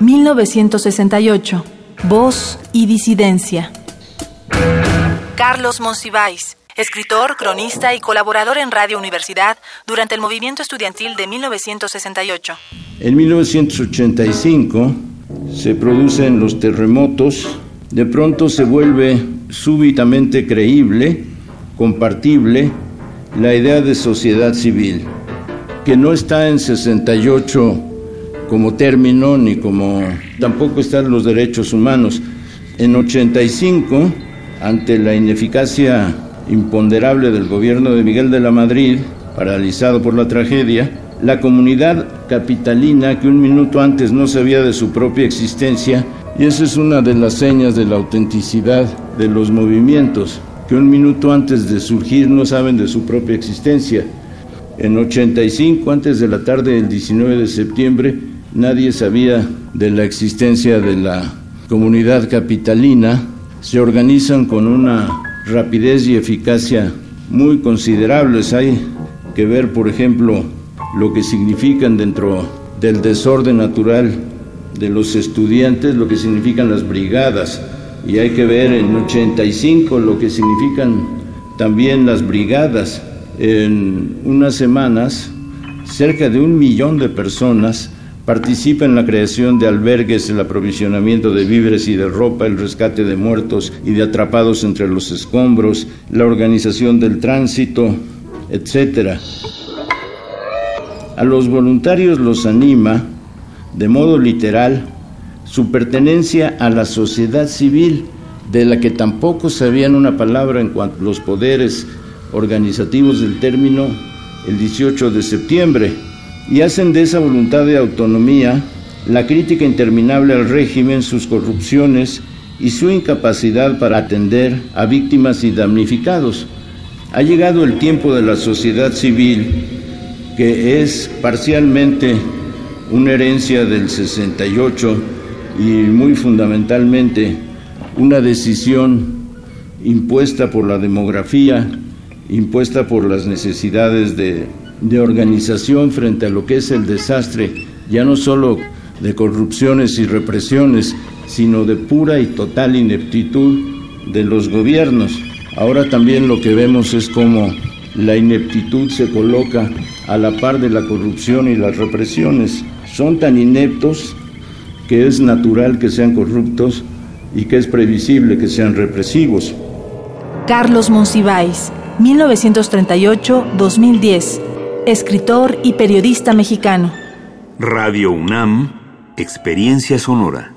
1968. Voz y disidencia. Carlos Monsiváis escritor, cronista y colaborador en Radio Universidad durante el movimiento estudiantil de 1968. En 1985 se producen los terremotos, de pronto se vuelve súbitamente creíble, compartible, la idea de sociedad civil, que no está en 68 como término ni como tampoco están los derechos humanos. En 85, ante la ineficacia imponderable del gobierno de Miguel de la Madrid, paralizado por la tragedia, la comunidad capitalina que un minuto antes no sabía de su propia existencia, y esa es una de las señas de la autenticidad de los movimientos, que un minuto antes de surgir no saben de su propia existencia. En 85, antes de la tarde del 19 de septiembre, nadie sabía de la existencia de la comunidad capitalina. Se organizan con una rapidez y eficacia muy considerables. Hay que ver, por ejemplo, lo que significan dentro del desorden natural de los estudiantes, lo que significan las brigadas. Y hay que ver en 85 lo que significan también las brigadas. En unas semanas, cerca de un millón de personas Participa en la creación de albergues, el aprovisionamiento de víveres y de ropa, el rescate de muertos y de atrapados entre los escombros, la organización del tránsito, etc. A los voluntarios los anima, de modo literal, su pertenencia a la sociedad civil, de la que tampoco sabían una palabra en cuanto a los poderes organizativos del término el 18 de septiembre y hacen de esa voluntad de autonomía la crítica interminable al régimen, sus corrupciones y su incapacidad para atender a víctimas y damnificados. Ha llegado el tiempo de la sociedad civil, que es parcialmente una herencia del 68 y muy fundamentalmente una decisión impuesta por la demografía, impuesta por las necesidades de de organización frente a lo que es el desastre, ya no solo de corrupciones y represiones, sino de pura y total ineptitud de los gobiernos. Ahora también lo que vemos es cómo la ineptitud se coloca a la par de la corrupción y las represiones. Son tan ineptos que es natural que sean corruptos y que es previsible que sean represivos. Carlos Monsiváis, 1938-2010 escritor y periodista mexicano. Radio UNAM, Experiencia Sonora.